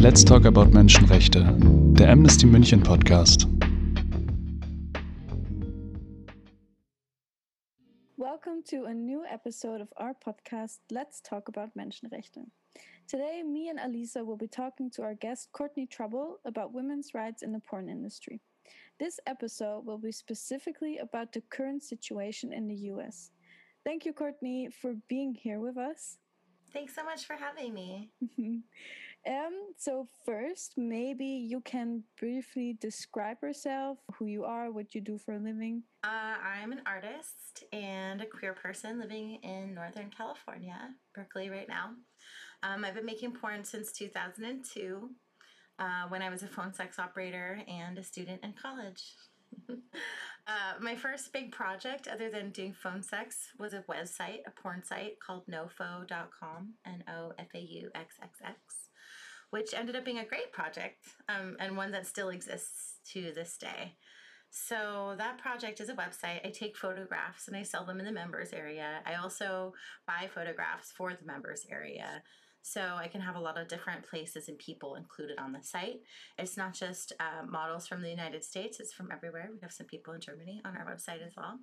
Let's Talk About Menschenrechte, der Amnesty München Podcast. Welcome to a new episode of our podcast, Let's Talk About Menschenrechte. Today, me and Alisa will be talking to our guest, Courtney Trouble, about women's rights in the porn industry. This episode will be specifically about the current situation in the US. Thank you, Courtney, for being here with us. Thanks so much for having me. um, so first, maybe you can briefly describe yourself, who you are, what you do for a living. Uh, I'm an artist and a queer person living in Northern California, Berkeley, right now. Um, I've been making porn since 2002, uh, when I was a phone sex operator and a student in college. uh, my first big project, other than doing phone sex, was a website, a porn site called nofau.com, N O F A U X X X, which ended up being a great project um, and one that still exists to this day. So, that project is a website. I take photographs and I sell them in the members area. I also buy photographs for the members area. So I can have a lot of different places and people included on the site. It's not just uh, models from the United States, it's from everywhere. We have some people in Germany on our website as well.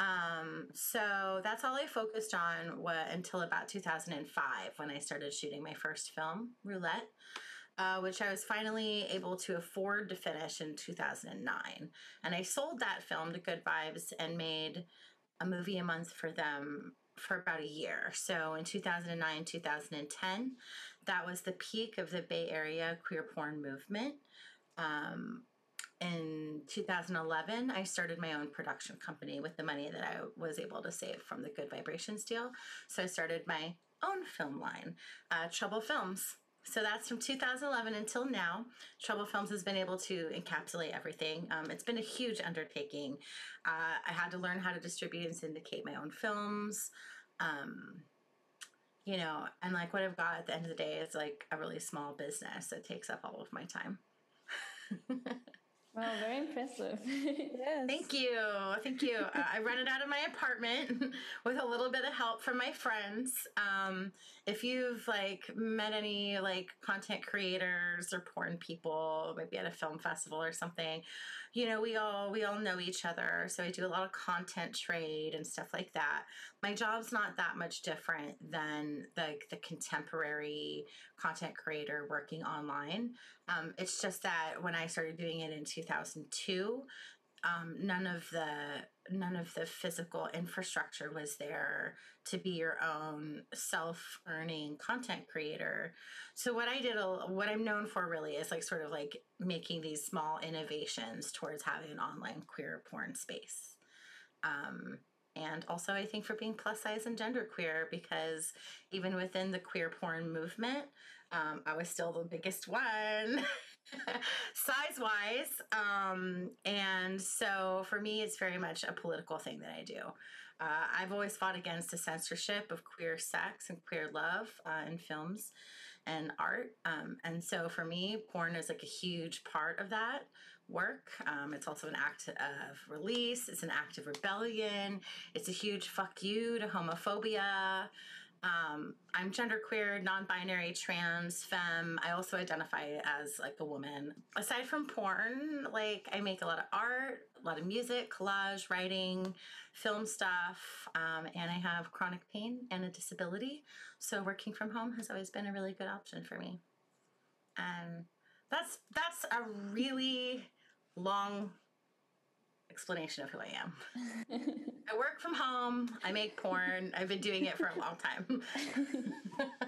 Um, so that's all I focused on what, until about 2005 when I started shooting my first film, Roulette. Uh, which I was finally able to afford to finish in 2009. And I sold that film to Good Vibes and made a movie a month for them for about a year. So in 2009, 2010, that was the peak of the Bay Area queer porn movement. Um, in 2011, I started my own production company with the money that I was able to save from the Good Vibrations deal. So I started my own film line, uh, Trouble Films. So that's from 2011 until now. Trouble Films has been able to encapsulate everything. Um, it's been a huge undertaking. Uh, I had to learn how to distribute and syndicate my own films. Um, you know, and like what I've got at the end of the day is like a really small business that takes up all of my time. Wow, very impressive. yes. Thank you. Thank you. Uh, I run it out of my apartment with a little bit of help from my friends. Um, if you've like met any like content creators or porn people, maybe at a film festival or something, you know, we all we all know each other. So I do a lot of content trade and stuff like that. My job's not that much different than the the contemporary content creator working online. Um, it's just that when I started doing it in 2002, um, none of the none of the physical infrastructure was there to be your own self earning content creator. So what I did, what I'm known for really is like sort of like making these small innovations towards having an online queer porn space. Um, and also I think for being plus size and genderqueer because even within the queer porn movement, um, I was still the biggest one. size wise. Um, and so for me, it's very much a political thing that I do. Uh, I've always fought against the censorship of queer sex and queer love uh, in films and art. Um, and so for me, porn is like a huge part of that work. Um, it's also an act of release, it's an act of rebellion, it's a huge fuck you to homophobia. Um, I'm genderqueer, non-binary, trans, femme. I also identify as like a woman. Aside from porn, like I make a lot of art, a lot of music, collage, writing, film stuff, um, and I have chronic pain and a disability. So working from home has always been a really good option for me. And that's that's a really long explanation of who I am. I work from home. I make porn. I've been doing it for a long time.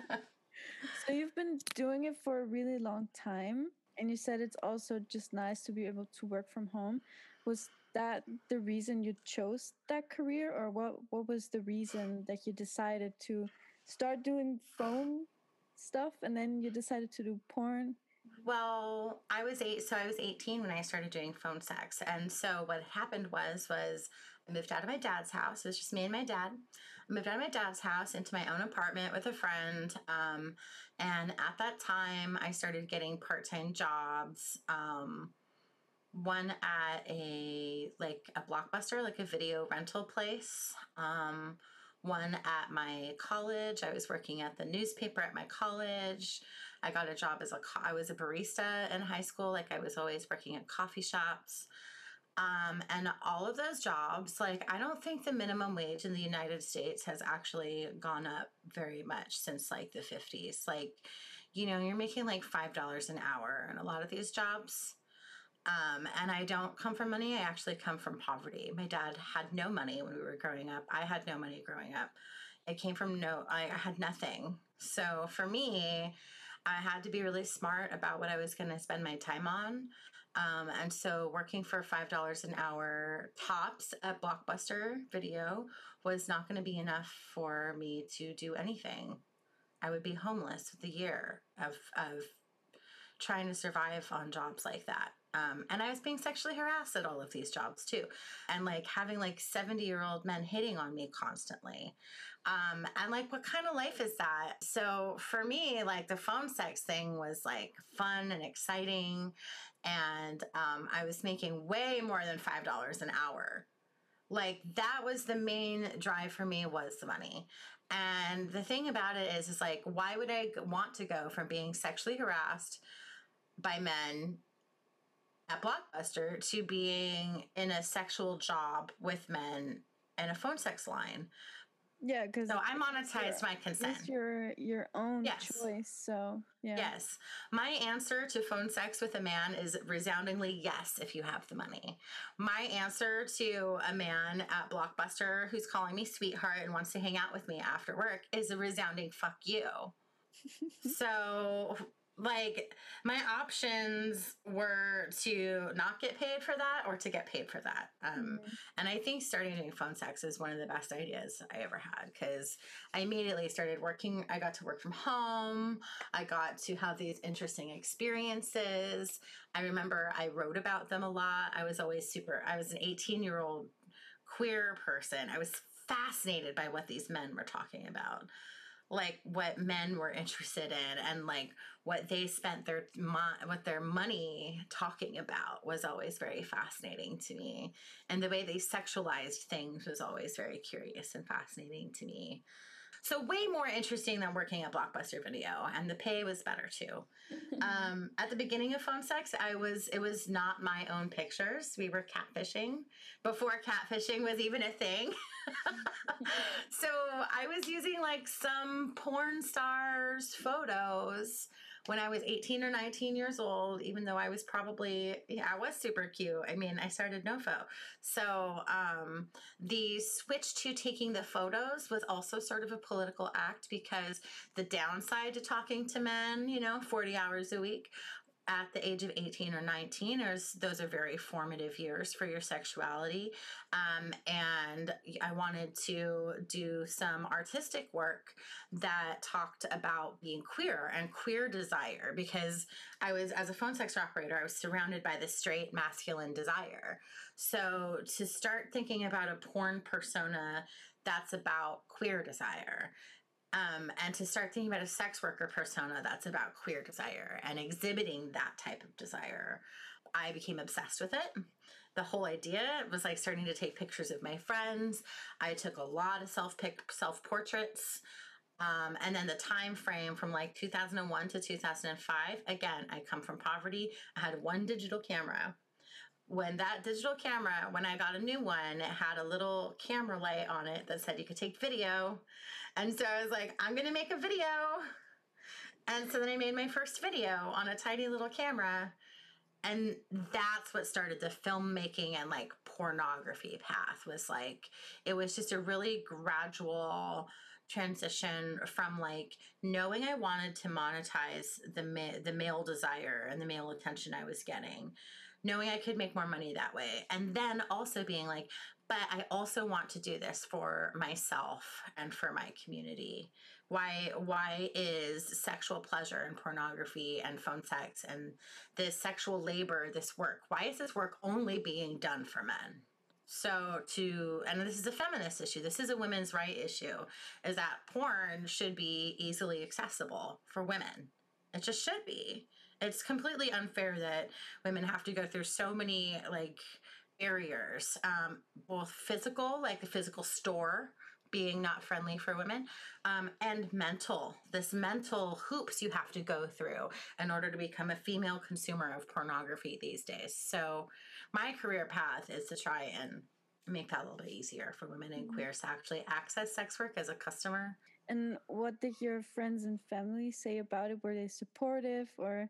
so you've been doing it for a really long time, and you said it's also just nice to be able to work from home. Was that the reason you chose that career, or what? What was the reason that you decided to start doing phone stuff, and then you decided to do porn? Well, I was eight, so I was 18 when I started doing phone sex. And so what happened was, was I moved out of my dad's house. It was just me and my dad. I moved out of my dad's house into my own apartment with a friend. Um, and at that time, I started getting part-time jobs. Um, one at a like a blockbuster, like a video rental place. Um, one at my college. I was working at the newspaper at my college. I got a job as a co- I was a barista in high school. Like I was always working at coffee shops. Um, and all of those jobs, like I don't think the minimum wage in the United States has actually gone up very much since like the 50s. Like, you know, you're making like $5 an hour in a lot of these jobs. Um, and I don't come from money. I actually come from poverty. My dad had no money when we were growing up. I had no money growing up. It came from no, I, I had nothing. So for me, I had to be really smart about what I was going to spend my time on. Um, and so working for $5 an hour tops at Blockbuster Video was not going to be enough for me to do anything. I would be homeless with a year of, of trying to survive on jobs like that. Um, and I was being sexually harassed at all of these jobs too. And like having like 70 year old men hitting on me constantly. Um, and like, what kind of life is that? So for me, like the phone sex thing was like fun and exciting. And um, I was making way more than $5 an hour. Like that was the main drive for me was the money. And the thing about it is, is like, why would I want to go from being sexually harassed by men at Blockbuster to being in a sexual job with men and a phone sex line. Yeah, because so I monetized my consent. It's your your own yes. choice. So yeah. Yes, my answer to phone sex with a man is resoundingly yes. If you have the money, my answer to a man at Blockbuster who's calling me sweetheart and wants to hang out with me after work is a resounding fuck you. so like my options were to not get paid for that or to get paid for that. Um, mm-hmm. and i think starting doing phone sex is one of the best ideas i ever had because i immediately started working i got to work from home i got to have these interesting experiences. I remember i wrote about them a lot. I was always super i was an 18 year old queer person. I was fascinated by what these men were talking about like what men were interested in and like what they spent their mo- what their money talking about was always very fascinating to me. And the way they sexualized things was always very curious and fascinating to me so way more interesting than working at Blockbuster Video, and the pay was better too. um, at the beginning of phone sex, I was it was not my own pictures. We were catfishing before catfishing was even a thing. so I was using like some porn stars' photos when I was 18 or 19 years old, even though I was probably, yeah, I was super cute. I mean, I started NoFaux. So um, the switch to taking the photos was also sort of a political act because the downside to talking to men, you know, 40 hours a week at the age of 18 or 19 is those are very formative years for your sexuality. Um, and i wanted to do some artistic work that talked about being queer and queer desire because i was as a phone sex operator i was surrounded by the straight masculine desire. So to start thinking about a porn persona that's about queer desire um, and to start thinking about a sex worker persona that's about queer desire and exhibiting that type of desire, I became obsessed with it. The whole idea was like starting to take pictures of my friends. I took a lot of self pic self portraits. Um, and then the time frame from like 2001 to 2005 again i come from poverty i had one digital camera when that digital camera when i got a new one it had a little camera light on it that said you could take video and so I was like, I'm going to make a video. And so then I made my first video on a tiny little camera. And that's what started the filmmaking and like pornography path was like, it was just a really gradual transition from like knowing I wanted to monetize the ma- the male desire and the male attention I was getting, knowing I could make more money that way, and then also being like, but I also want to do this for myself and for my community. Why why is sexual pleasure and pornography and phone sex and this sexual labor, this work, why is this work only being done for men? So to and this is a feminist issue. This is a women's right issue is that porn should be easily accessible for women. It just should be. It's completely unfair that women have to go through so many like barriers, um, both physical, like the physical store being not friendly for women um, and mental this mental hoops you have to go through in order to become a female consumer of pornography these days. So my career path is to try and make that a little bit easier for women and queers to actually access sex work as a customer And what did your friends and family say about it? Were they supportive or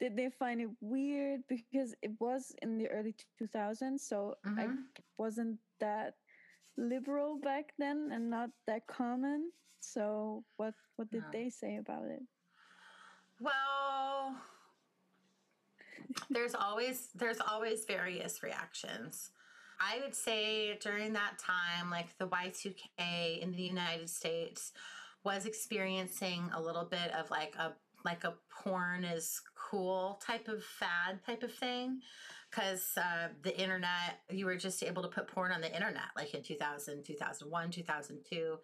did they find it weird? Because it was in the early 2000s, so I Mhm. wasn't that liberal back then and not that common. So what what did No. they say about it? Well, there's always there's always various reactions. I would say during that time, like the Y2K in the United States was experiencing a little bit of like a like a porn is cool type of fad type of thing. Because uh, the internet you were just able to put porn on the internet like in 2000 2001 2002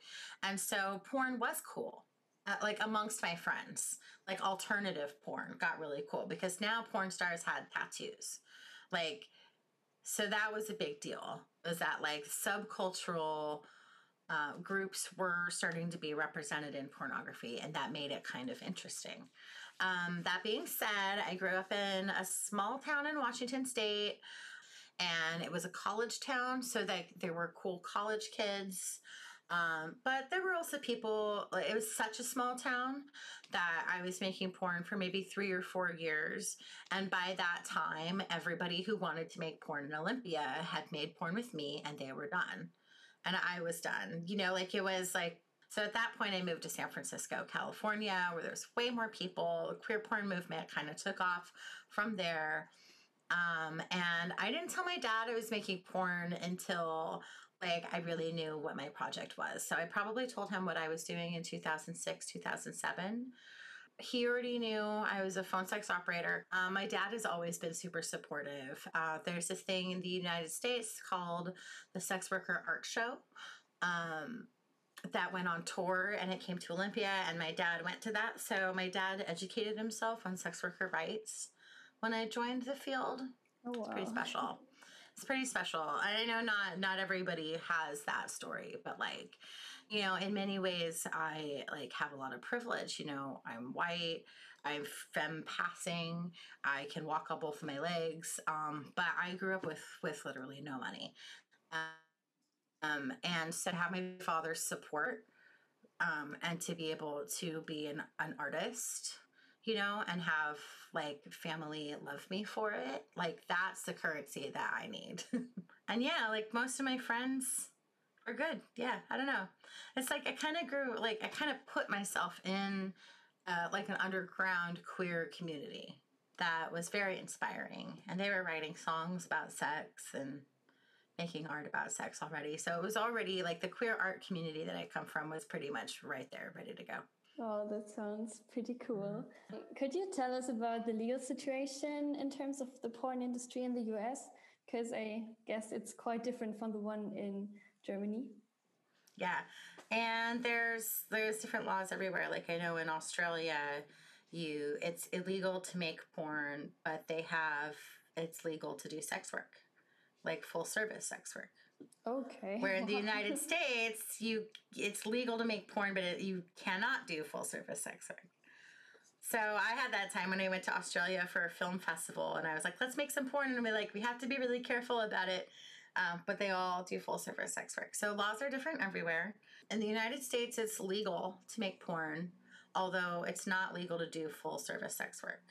and so porn was cool uh, like amongst my friends. Like alternative porn got really cool because now porn stars had tattoos. Like so that was a big deal was that like subcultural uh, groups were starting to be represented in pornography and that made it kind of interesting. Um, that being said i grew up in a small town in washington state and it was a college town so that there were cool college kids um, but there were also people it was such a small town that i was making porn for maybe three or four years. And by that time everybody who wanted to make porn in olympia had made porn with me and they were done. And i was done. You know like it was like so at that point i moved to san francisco california where there's way more people. The queer porn movement kind of took off from there. Um, and I didn't tell my dad I was making porn until like I really knew what my project was. So I probably told him what I was doing in 2006, 2007. He already knew I was a phone sex operator. Um, my dad has always been super supportive. Uh, there's this thing in the United States called the Sex Worker Art Show. Um, that went on tour and it came to Olympia, and my dad went to that. So my dad educated himself on sex worker rights when I joined the field. Oh wow. Pretty special. It's pretty special. I know not not everybody has that story, but like, you know, in many ways I like have a lot of privilege. You know, I'm white, I'm femme passing, I can walk on both of my legs. Um, but I grew up with with literally no money. Um, and so to have my father's support um, and to be able to be an, an artist you know, and have like family love me for it. Like that's the currency that I need. and yeah, like most of my friends are good. Yeah, I don't know. It's like I kind of grew, like I kind of put myself in uh, like an underground queer community that was very inspiring. And they were writing songs about sex and making art about sex already. So it was already like the queer art community that I come from was pretty much right there, ready to go. Oh, that sounds pretty cool. Mm-hmm. Could you tell us about the legal situation in terms of the porn industry in the US? Because I guess it's quite different from the one in Germany. Yeah, and there's there's different laws everywhere. Like I know in Australia, you it's illegal to make porn, but they have it's legal to do sex work, like full service sex work. Okay. Where in the United States, you it's legal to make porn, but it, you cannot do full service sex work. So I had that time when I went to Australia for a film festival, and I was like, "Let's make some porn," and we like we have to be really careful about it. Um, but they all do full service sex work. So laws are different everywhere. In the United States, it's legal to make porn, although it's not legal to do full service sex work.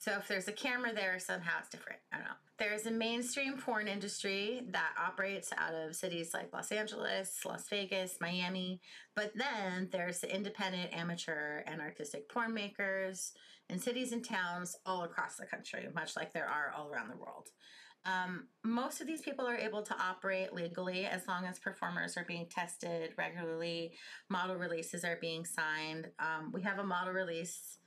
So if there's a camera there, somehow it's different. I don't know. There's a mainstream porn industry that operates out of cities like Los Angeles, Las Vegas, Miami. But then there's the independent, amateur, and artistic porn makers in cities and towns all across the country, much like there are all around the world. Um, most of these people are able to operate legally as long as performers are being tested regularly, model releases are being signed. Um, we have a model release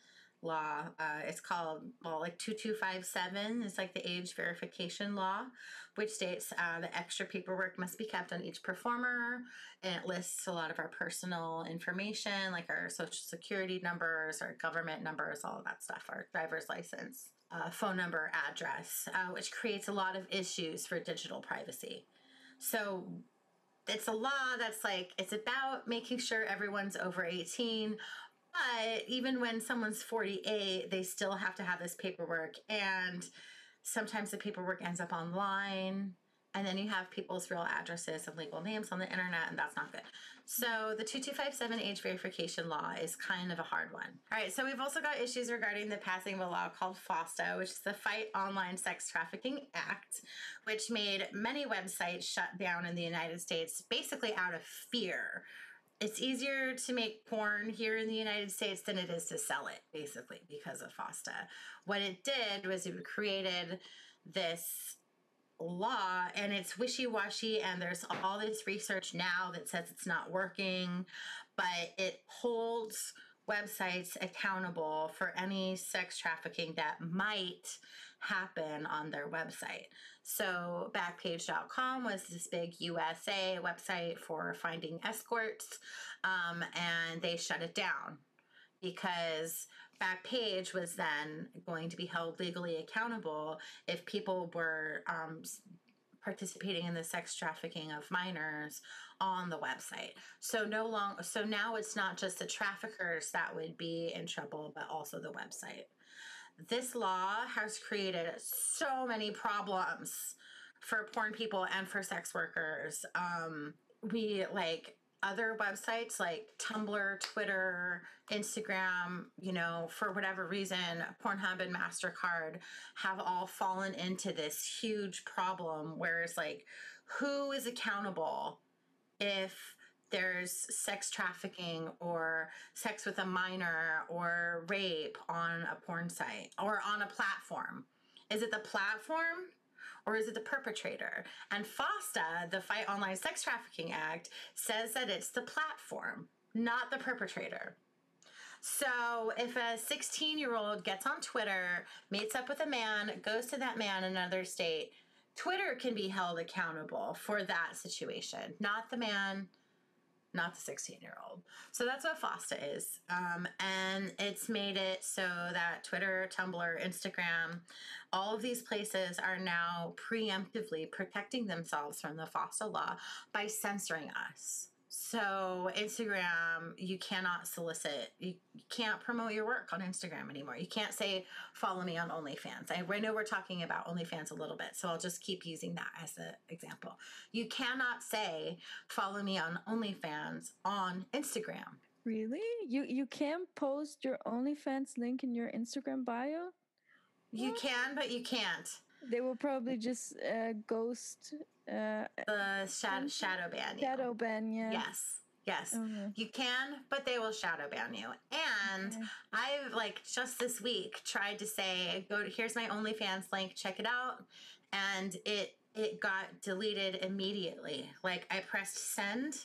law. Uh, it's called, well, like 2257 is like the age verification law, which states uh, extra paperwork must be kept on each performer. And it lists a lot of our personal information, like our social security numbers, our government numbers, all of that stuff, our driver's license, uh, phone number, address, uh, which creates a lot of issues for digital privacy. So it's a law that's like it's about making sure everyone's over 18 but even when someone's 48 they still have to have this paperwork. And sometimes the paperwork ends up online and then you have people's real addresses and legal names on the internet and that's not good. So the 2257 age verification law is kind of a hard one. All right so we've also got issues regarding the passing of a law called fosta which is the fight online sex trafficking act which made many websites shut down in the united states basically out of fear it's easier to make porn here in the United States than it is to sell it, basically, because of FOSTA. What it did was it created this law and it's wishy-washy and there's all this research now that says it's not working but it holds websites accountable for any sex trafficking that might happen on their website so backpage.com was this big usa website for finding escorts um, and they shut it down because Backpage was then going to be held legally accountable if people were um, participating in the sex trafficking of minors on the website. So no long so now it's not just the traffickers that would be in trouble but also the website. This law has created so many problems for porn people and for sex workers. Um, we like other websites like Tumblr, Twitter, Instagram, you know, for whatever reason, Pornhub and MasterCard have all fallen into this huge problem where it's like, who is accountable if there's sex trafficking or sex with a minor or rape on a porn site or on a platform? Is it the platform or is it the perpetrator? And FOSTA, the Fight Online Sex Trafficking Act, says that it's the platform, not the perpetrator. So if a 16 year old gets on Twitter, meets up with a man, goes to that man in another state, Twitter can be held accountable for that situation, not the man not the 16 year old. So that's what FOSTA is. Um, and it's made it so that Twitter, Tumblr, Instagram, all of these places are now preemptively protecting themselves from the FOSTA law by censoring us. So Instagram, you cannot solicit. You, can't promote your work on Instagram anymore. You can't say follow me on OnlyFans. I, I know we're talking about OnlyFans a little bit, so I'll just keep using that as an example. You cannot say follow me on OnlyFans on Instagram. Really? You you can post your OnlyFans link in your Instagram bio? You what? can, but you can't. They will probably just uh, ghost uh, the shadow shadow ban you. Shadow ban, yeah. Yes. Yes, okay. you can, but they will shadow ban you. And. I've like just this week tried to say, go to here's my OnlyFans link, check it out, and it it got deleted immediately. Like I pressed send,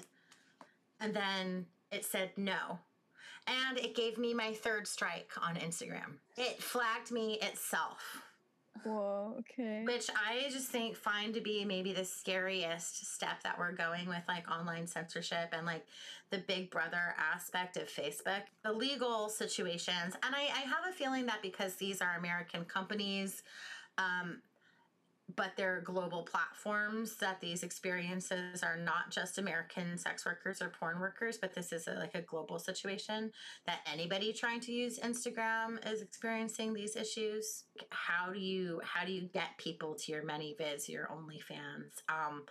and then it said no, and it gave me my third strike on Instagram. It flagged me itself. Whoa, okay. Which I just think find to be maybe the scariest step that we're going with like online censorship and like the big brother aspect of Facebook. The legal situations. And I, I have a feeling that because these are American companies, um, but they're global platforms that these experiences are not just American sex workers or porn workers, but this is a, like a global situation that anybody trying to use Instagram is experiencing these issues. How do you how do you get people to your ManyVids, your OnlyFans? Um,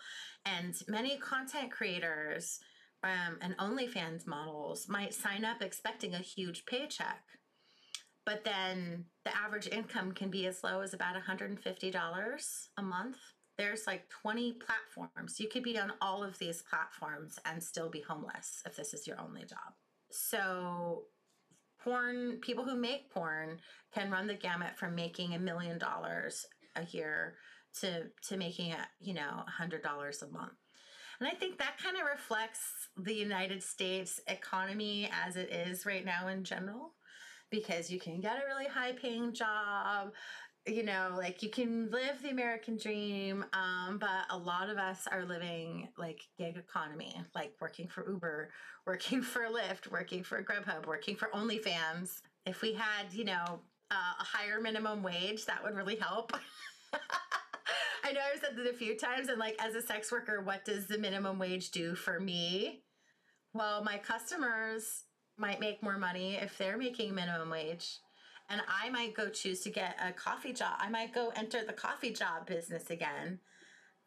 and many content creators um, and OnlyFans models might sign up expecting a huge paycheck but then the average income can be as low as about $150 a month. There's like 20 platforms. You could be on all of these platforms and still be homeless if this is your only job. So, porn, people who make porn can run the gamut from making a million dollars a year to, to making it, you know, $100 a month. And I think that kind of reflects the United States economy as it is right now in general because you can get a really high paying job you know like you can live the american dream um, but a lot of us are living like gig economy like working for uber working for lyft working for grubhub working for onlyfans if we had you know uh, a higher minimum wage that would really help I know I've said that a few times, and like as a sex worker, what does the minimum wage do for me? Well, my customers might make more money if they're making minimum wage. And I might go choose to get a coffee job. I might go enter the coffee job business again,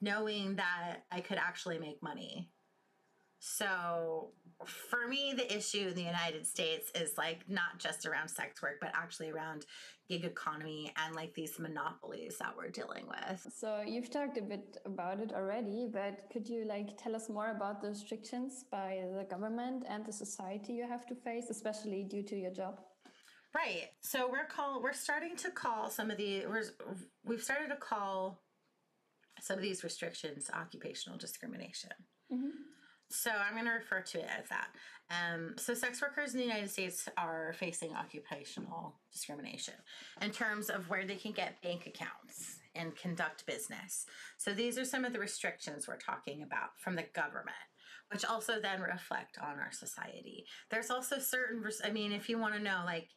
knowing that I could actually make money. So for me, the issue in the United States is like not just around sex work, but actually around gig economy and like these monopolies that we're dealing with. So you've talked a bit about it already, but could you like tell us more about the restrictions by the government and the society you have to face, especially due to your job? Right. So we're call we're starting to call some of the we're, we've started to call some of these restrictions occupational discrimination. Mm-hmm. So I'm going to refer to it as that. Um, so sex workers in the United States are facing occupational discrimination in terms of where they can get bank accounts and conduct business. So these are some of the restrictions we're talking about from the government, which also then reflect on our society. There's also certain, I mean, if you want to know, like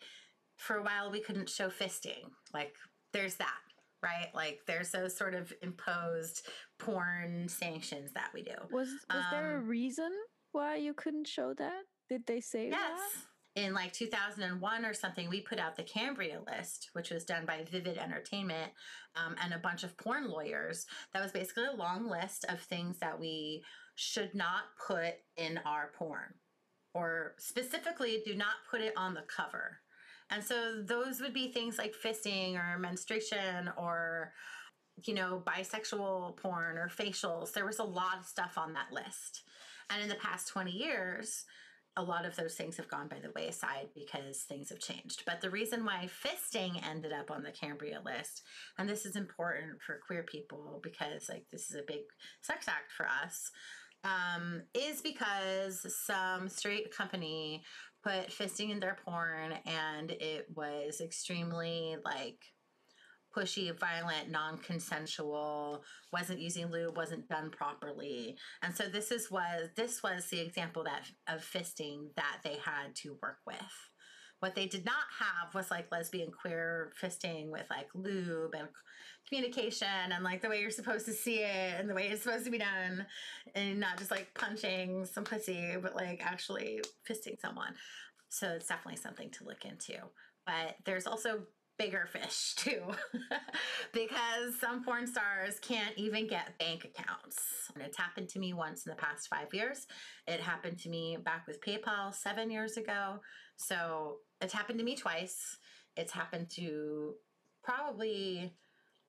for a while we couldn't show fisting, like there's that right? Like there's those sort of imposed porn sanctions that we do. Was was um, there a um, reason why you couldn't show that? Did they say yes. that? In like 2001 or something, we put out the Cambria list, which was done by Vivid Entertainment um, and a bunch of porn lawyers. That was basically a long list of things that we should not put in our porn, or specifically, do not put it on the cover and so those would be things like fisting or menstruation or, you know, bisexual porn or facials. There was a lot of stuff on that list. And in the past 20 years, a lot of those things have gone by the wayside because things have changed. But the reason why fisting ended up on the Cambria list, and this is important for queer people because like this is a big sex act for us, um, is because some straight company put fisting in their porn and it was extremely like pushy, violent, non-consensual, wasn't using lube, wasn't done properly. And so this is was this was the example that of fisting that they had to work with. What they did not have was like lesbian queer fisting with like lube and communication and like the way you're supposed to see it and the way it's supposed to be done and not just like punching some pussy but like actually fisting someone. So it's definitely something to look into. But there's also bigger fish too because some porn stars can't even get bank accounts. And it's happened to me once in the past five years. It happened to me back with paypal seven years ago. So it's happened to me twice it's happened to probably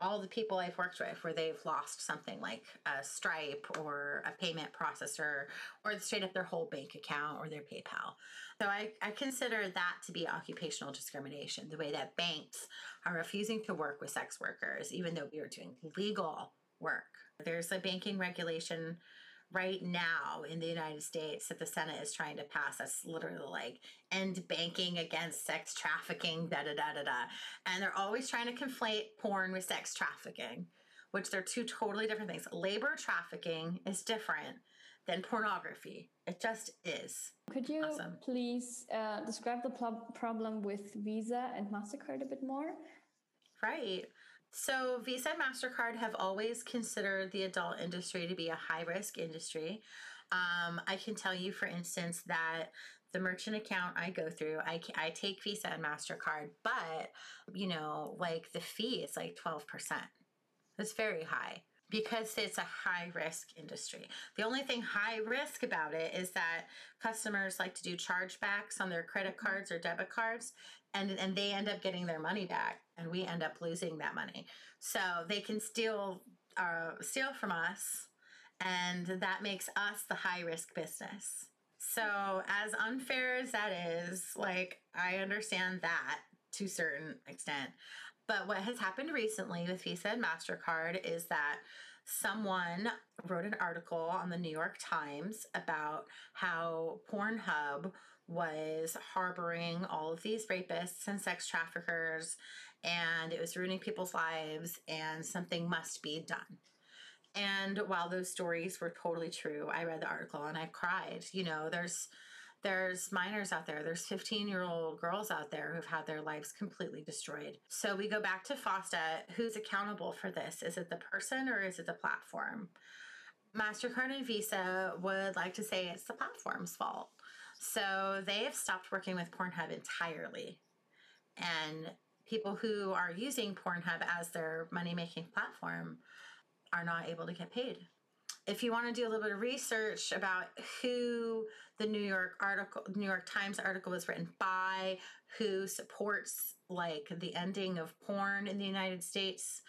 all the people I've worked with where they've lost something like a Stripe or a payment processor or straight up their whole bank account or their PayPal. So I, I consider that to be occupational discrimination, the way that banks are refusing to work with sex workers, even though we are doing legal work. There's a banking regulation right now in the United States that the Senate is trying to pass. That's literally like end banking against sex trafficking, da da da da da. And they're always trying to conflate porn with sex trafficking, which they're two totally different things. Labor trafficking is different than pornography. It just is. Could you awesome. please uh, describe the pl- problem with Visa and MasterCard a bit more? Right. So, Visa and MasterCard have always considered the adult industry to be a high risk industry. Um, I can tell you, for instance, that the merchant account I go through, I, I take Visa and MasterCard, but, you know, like the fee is like 12%. It's very high because it's a high risk industry. The only thing high risk about it is that customers like to do chargebacks on their credit cards or debit cards and and they end up getting their money back and we end up losing that money. So they can steal uh, steal from us and that makes us the high risk business. So as unfair as that is like i understand that to a certain extent. But what has happened recently with visa and mastercard is that someone wrote an article on the new york times about how pornhub was harboring all of these rapists and sex traffickers, and it was ruining people's lives, and something must be done. And while those stories were totally true, I read the article and I cried. You know, there's there's minors out there, there's 15 year old girls out there who've had their lives completely destroyed. So we go back to FOSTA who's accountable for this? Is it the person or is it the platform? MasterCard and Visa would like to say it's the platform's fault. So they have stopped working with Pornhub entirely. And people who are using Pornhub as their money making platform are not able to get paid if you want to do a little bit of research about who the New York article, New York Times article was written by, who supports like the ending of porn in the United States,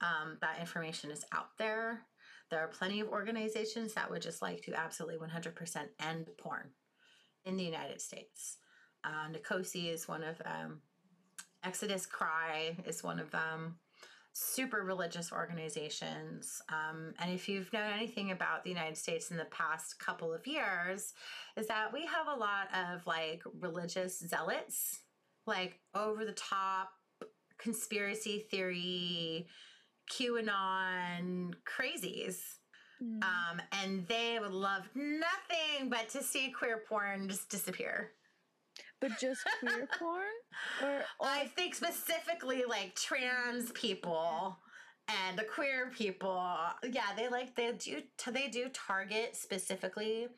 um, that information is out there. There are plenty of organizations that would just like to absolutely 100% end porn in the United States. Uh, NCOSE is one of them. Exodus Cry is one of them super religious organizations. Um, and if you've known anything about the United States in the past couple of years, is that we have a lot of like religious zealots, like over the top conspiracy theory, QAnon crazies. Mm. Um, and they would love nothing but to see queer porn just disappear. But just queer porn? Or, i think specifically like trans people and the queer people. Yeah they like they do they do target specifically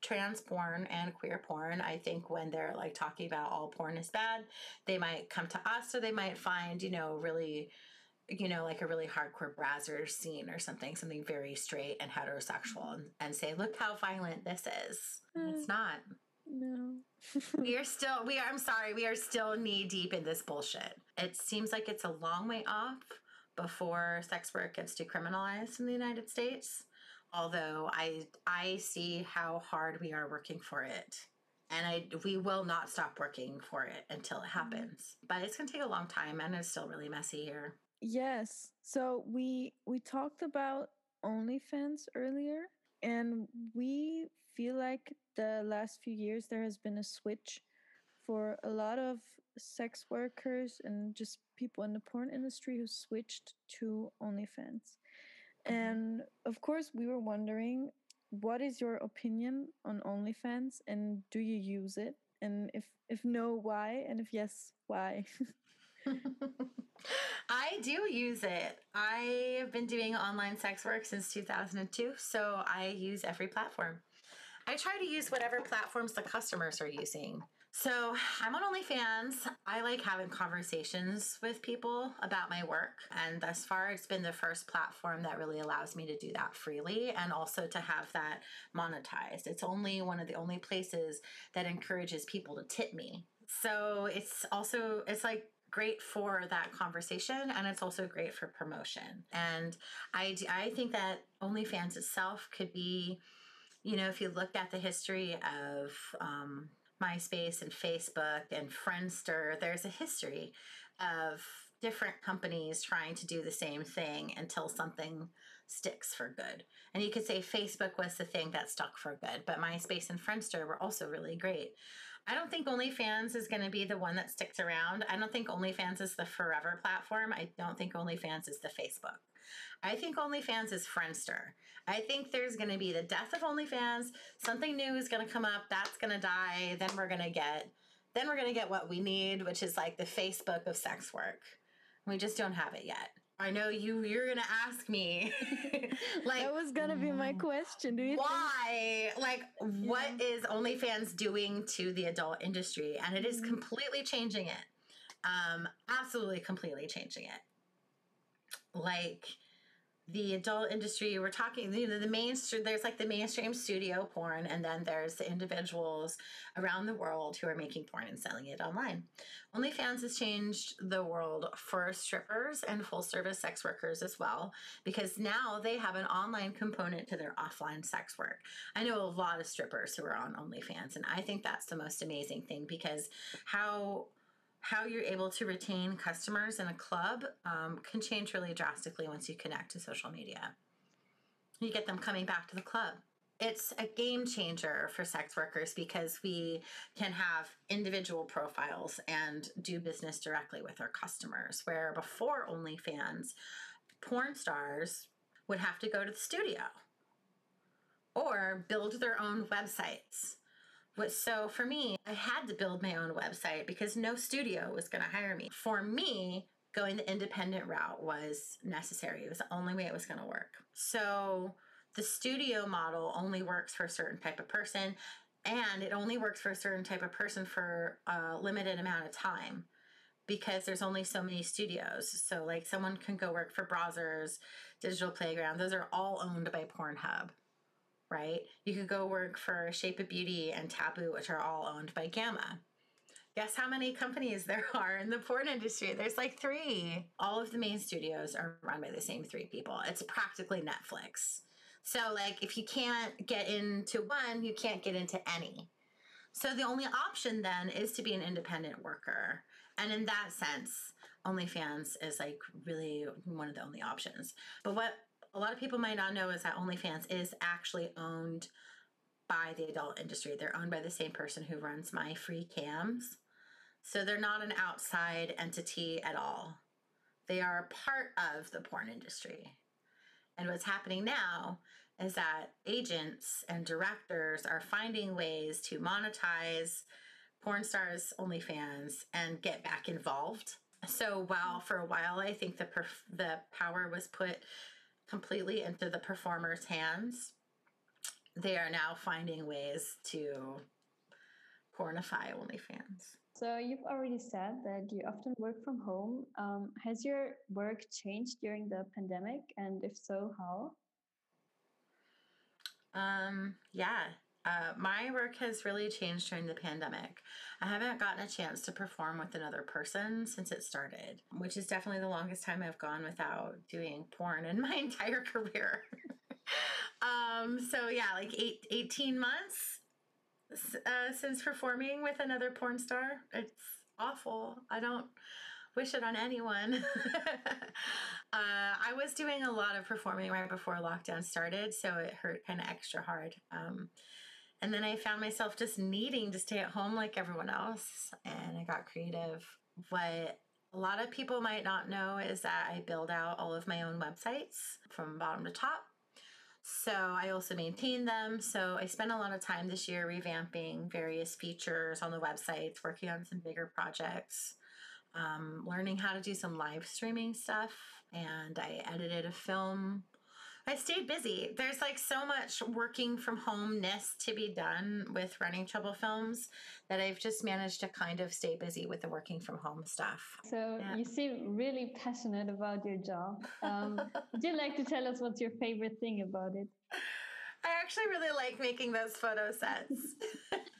trans porn and queer porn. I think when they're like talking about all porn is bad they might come to us or they might find you know really you know like a really hardcore Brazzers scene or something something very straight and heterosexual and, and say look how violent this is it's not no. we are still we are I'm sorry, we are still knee deep in this bullshit. It seems like it's a long way off before sex work gets decriminalized in the United States. Although I I see how hard we are working for it. And I we will not stop working for it until it mm-hmm. happens. But it's gonna take a long time and it's still really messy here. Yes. So we we talked about OnlyFans earlier and we feel like the last few years there has been a switch for a lot of sex workers and just people in the porn industry who switched to OnlyFans. Mm-hmm. And of course, we were wondering what is your opinion on OnlyFans and do you use it? And if if no, why? And if yes, why? I do use it. I have been doing online sex work since 2002, so I use every platform. I try to use whatever platforms the customers are using. So I'm on OnlyFans. I like having conversations with people about my work. And thus far, it's been the first platform that really allows me to do that freely and also to have that monetized. It's only one of the only places that encourages people to tip me. So it's also, it's like great for that conversation and it's also great for promotion. And I, I think that OnlyFans itself could be you know, if you look at the history of um, MySpace and Facebook and Friendster, there's a history of different companies trying to do the same thing until something sticks for good. And you could say Facebook was the thing that stuck for good, but MySpace and Friendster were also really great. I don't think OnlyFans is going to be the one that sticks around. I don't think OnlyFans is the forever platform. I don't think OnlyFans is the Facebook. I think OnlyFans is Friendster. I think there's going to be the death of OnlyFans. Something new is going to come up. That's going to die. Then we're going to get, then we're going to get what we need, which is like the Facebook of sex work. We just don't have it yet. I know you. You're gonna ask me, like that was gonna be my question. Do you why? Think? Like, yeah. what is OnlyFans doing to the adult industry? And it is mm-hmm. completely changing it. Um, absolutely, completely changing it. Like, the adult industry we're talking you know the mainstream there's like the mainstream studio porn and then there's the individuals around the world who are making porn and selling it online. Onlyfans has changed the world for strippers and full service sex workers as well because now they have an online component to their offline sex work. I know a lot of strippers who are on onlyfans and i think that's the most amazing thing because how how you're able to retain customers in a club um, can change really drastically once you connect to social media. You get them coming back to the club. It's a game changer for sex workers because we can have individual profiles and do business directly with our customers. Where before OnlyFans, porn stars would have to go to the studio or build their own websites so for me, I had to build my own website because no studio was going to hire me. For me, going the independent route was necessary. It was the only way it was going to work. So the studio model only works for a certain type of person and it only works for a certain type of person for a limited amount of time because there's only so many studios. So like someone can go work for Brazzers, Digital Playground. Those are all owned by Pornhub right? You could go work for Shape of Beauty and Taboo, which are all owned by Gamma. Guess how many companies there are in the porn industry? There's like three. All of the main studios are run by the same three people. It's practically Netflix. So, like, if you can't get into one, you can't get into any. So, the only option then is to be an independent worker. And in that sense, OnlyFans is like really one of the only options. But what a lot of people might not know is that OnlyFans is actually owned by the adult industry. They're owned by the same person who runs MyFreeCams. So they're not an outside entity at all. They are part of the porn industry. And what's happening now is that agents and directors are finding ways to monetize porn stars OnlyFans and get back involved. So while for a while I think the perf- the power was put completely into the performer's hands, they are now finding ways to pornify OnlyFans. So you've already said that you often work from home. Um, has your work changed during the pandemic, and if so, how? Um, yeah, uh, my work has really changed during the pandemic. I haven't gotten a chance to perform with another person since it started, which is definitely the longest time I've gone without doing porn in my entire career. um, so, yeah, like eight, 18 months uh, since performing with another porn star. It's awful. I don't wish it on anyone. uh, I was doing a lot of performing right before lockdown started, so it hurt kind of extra hard. Um, and then I found myself just needing to stay at home like everyone else. And I got creative. What a lot of people might not know is that I build out all of my own websites from bottom to top. So I also maintain them. So I spent a lot of time this year revamping various features on the websites, working on some bigger projects, um, learning how to do some live streaming stuff. And I edited a film I stayed busy. There's like so much working from home ness to be done with running trouble films that I've just managed to kind of stay busy with the working from home stuff. So yeah. you seem really passionate about your job. Um, would you like to tell us what's your favorite thing about it? I actually really like making those photo sets.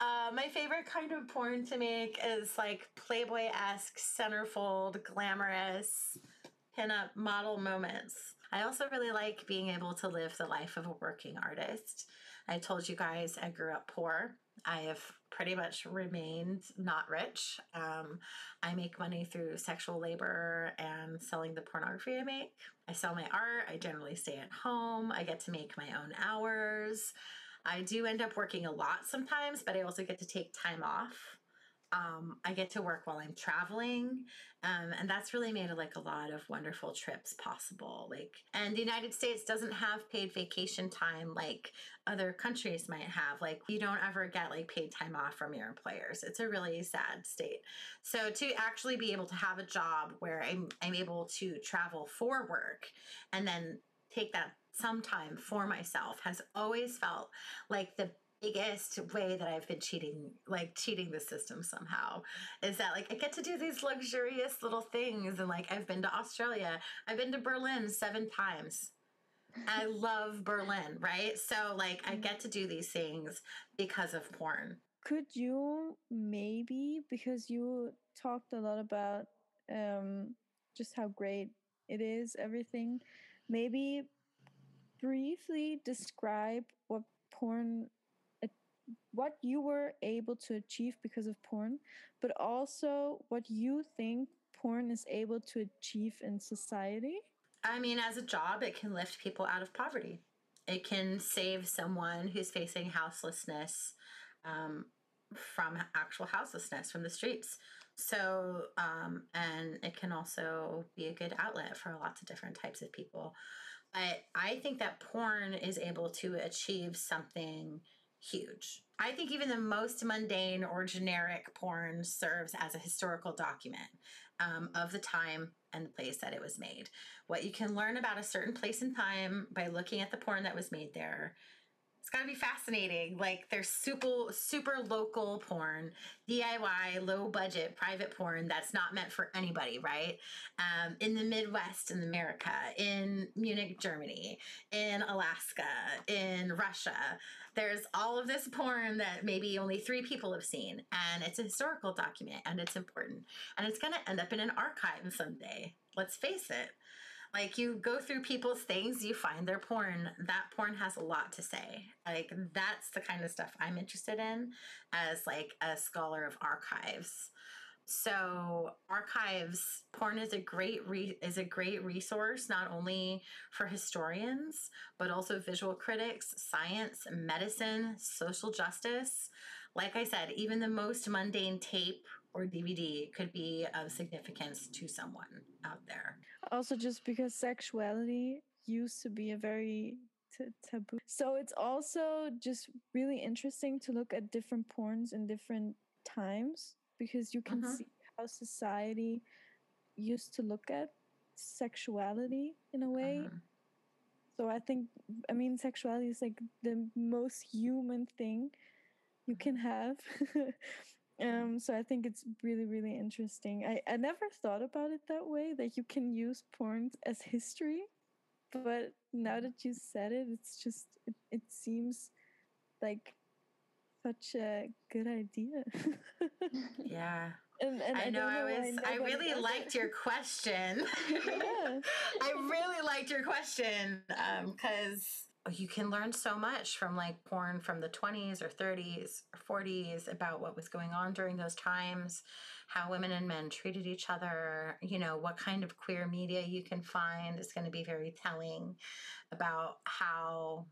Uh, my favorite kind of porn to make is like Playboy esque, centerfold, glamorous, pinup model moments. I also really like being able to live the life of a working artist. I told you guys I grew up poor. I have pretty much remained not rich. Um, I make money through sexual labor and selling the pornography I make. I sell my art. I generally stay at home. I get to make my own hours. I do end up working a lot sometimes, but I also get to take time off um, I get to work while I'm traveling. Um, and that's really made like a lot of wonderful trips possible. Like, and the United States doesn't have paid vacation time like other countries might have. Like, you don't ever get like paid time off from your employers. It's a really sad state. So to actually be able to have a job where I'm, I'm able to travel for work and then take that some time for myself has always felt like the biggest way that I've been cheating, like cheating the system somehow, is that like I get to do these luxurious little things. And like I've been to Australia, I've been to Berlin seven times. I love Berlin, right? So like I get to do these things because of porn. Could you maybe, because you talked a lot about um, just how great it is, everything, maybe briefly describe what porn what you were able to achieve because of porn, but also what you think porn is able to achieve in society? I mean, as a job, it can lift people out of poverty. It can save someone who's facing houselessness um, from actual houselessness from the streets. So, um, and it can also be a good outlet for lots of different types of people. But I think that porn is able to achieve something huge. I think even the most mundane or generic porn serves as a historical document um, of the time and the place that it was made. What you can learn about a certain place and time by looking at the porn that was made there it's got to be fascinating. Like there's super super local porn, DIY, low budget, private porn that's not meant for anybody, right? Um, in the Midwest in America, in Munich, Germany, in Alaska, in Russia, there's all of this porn that maybe only three people have seen, and it's a historical document, and it's important, and it's going to end up in an archive someday. Let's face it. Like you go through people's things, you find their porn. That porn has a lot to say. Like that's the kind of stuff I'm interested in as like a scholar of archives. So archives porn is a great re- is a great resource not only for historians but also visual critics, science, medicine, social justice. Like I said, even the most mundane tape or DVD could be of significance to someone out there. Also, just because sexuality used to be a very t- taboo. So it's also just really interesting to look at different porns in different times because you can Mhm. see how society used to look at sexuality in a way. Mhm. So I think, I mean, sexuality is like the most human thing you can have. um, so I think it's really, really interesting. I, I never thought about it that way, that you can use porn as history. But now that you said it, it's just, it, it seems like such a good idea. Yeah. and, and I know don't I was I nobody really liked your question. Yeah. I really liked your question um cuz you can learn so much from like porn from the 20s or 30s or 40s about what was going on during those times, how women and men treated each other, you know, what kind of queer media you can find is going to be very telling about how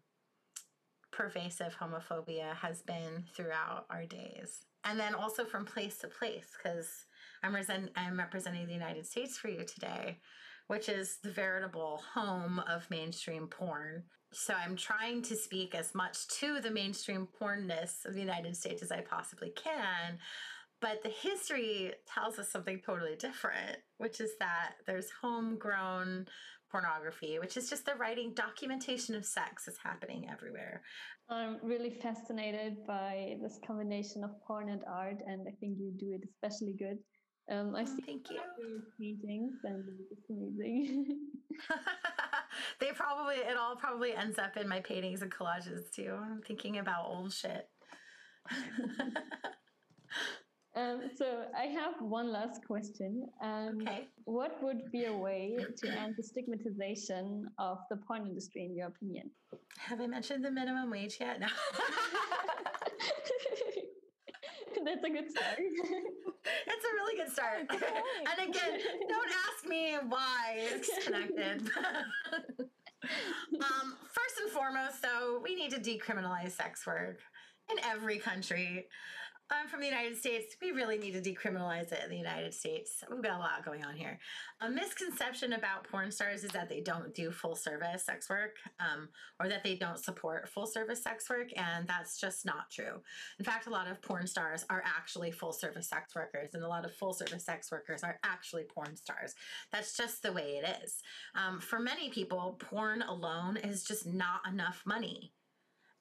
pervasive homophobia has been throughout our days. And then also from place to place, because I'm, resent- I'm representing the United States for you today, which is the veritable home of mainstream porn. So I'm trying to speak as much to the mainstream pornness of the United States as I possibly can. But the history tells us something totally different, which is that there's homegrown pornography, which is just the writing documentation of sex is happening everywhere. I'm really fascinated by this combination of porn and art, and I think you do it especially good. Um, I Oh, see thank you. paintings, and it's amazing. they probably it all probably ends up in my paintings and collages too. I'm thinking about old shit. um, so I have one last question. Um, okay. What would be a way to end the stigmatization of the porn industry, in your opinion? Have I mentioned the minimum wage yet? No. That's a good start. it's a really good start. And again, don't ask me why it's connected. um, first and foremost, though, we need to decriminalize sex work in every country. I'm from the United States. We really need to decriminalize it in the United States. We've got a lot going on here. A misconception about porn stars is that they don't do full service sex work um, or that they don't support full service sex work, and that's just not true. In fact, a lot of porn stars are actually full service sex workers, and a lot of full service sex workers are actually porn stars. That's just the way it is. Um, for many people, porn alone is just not enough money.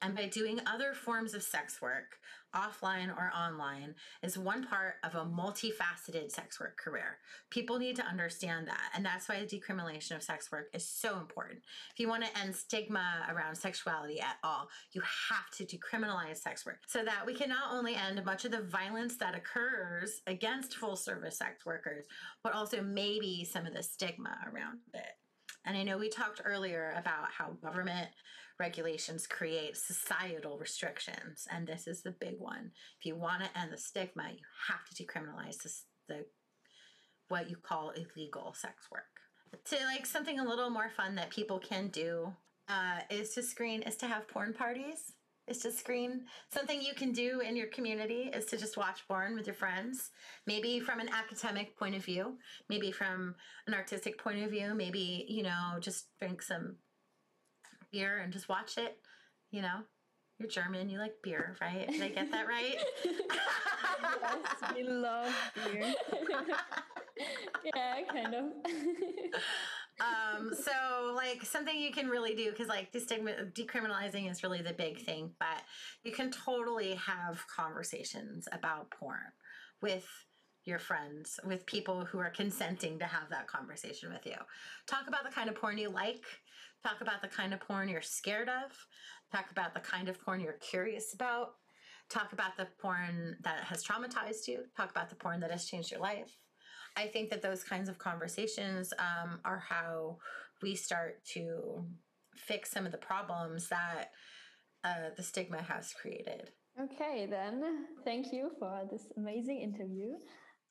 And by doing other forms of sex work, offline or online, is one part of a multifaceted sex work career. People need to understand that. And that's why the decriminalization of sex work is so important. If you want to end stigma around sexuality at all, you have to decriminalize sex work so that we can not only end much of the violence that occurs against full service sex workers, but also maybe some of the stigma around it. And I know we talked earlier about how government regulations create societal restrictions, and this is the big one. If you want to end the stigma, you have to decriminalize the what you call illegal sex work. To like something a little more fun that people can do uh, is to screen is to have porn parties. Is to screen something you can do in your community is to just watch porn with your friends. Maybe from an academic point of view, maybe from an artistic point of view, maybe you know just drink some beer and just watch it, you know. You're German. You like beer, right? Did I get that right? yes, we love beer. yeah, kind of. um, so like something you can really do because like destigma- decriminalizing is really the big thing, but you can totally have conversations about porn with your friends, with people who are consenting to have that conversation with you. Talk about the kind of porn you like. Talk about the kind of porn you're scared of. Talk about the kind of porn you're curious about. Talk about the porn that has traumatized you. Talk about the porn that has changed your life. I think that those kinds of conversations um, are how we start to fix some of the problems that uh, the stigma has created. Okay, then. Thank you for this amazing interview.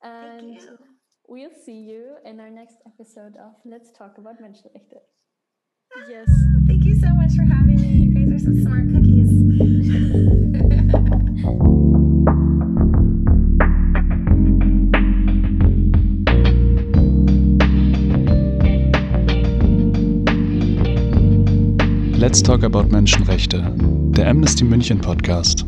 And we'll see you in our next episode of Let's Talk About Menschenrechte. Yes. Thank you so much for having me. You guys are some smart cookies. Let's Talk About Menschenrechte, der Amnesty München Podcast.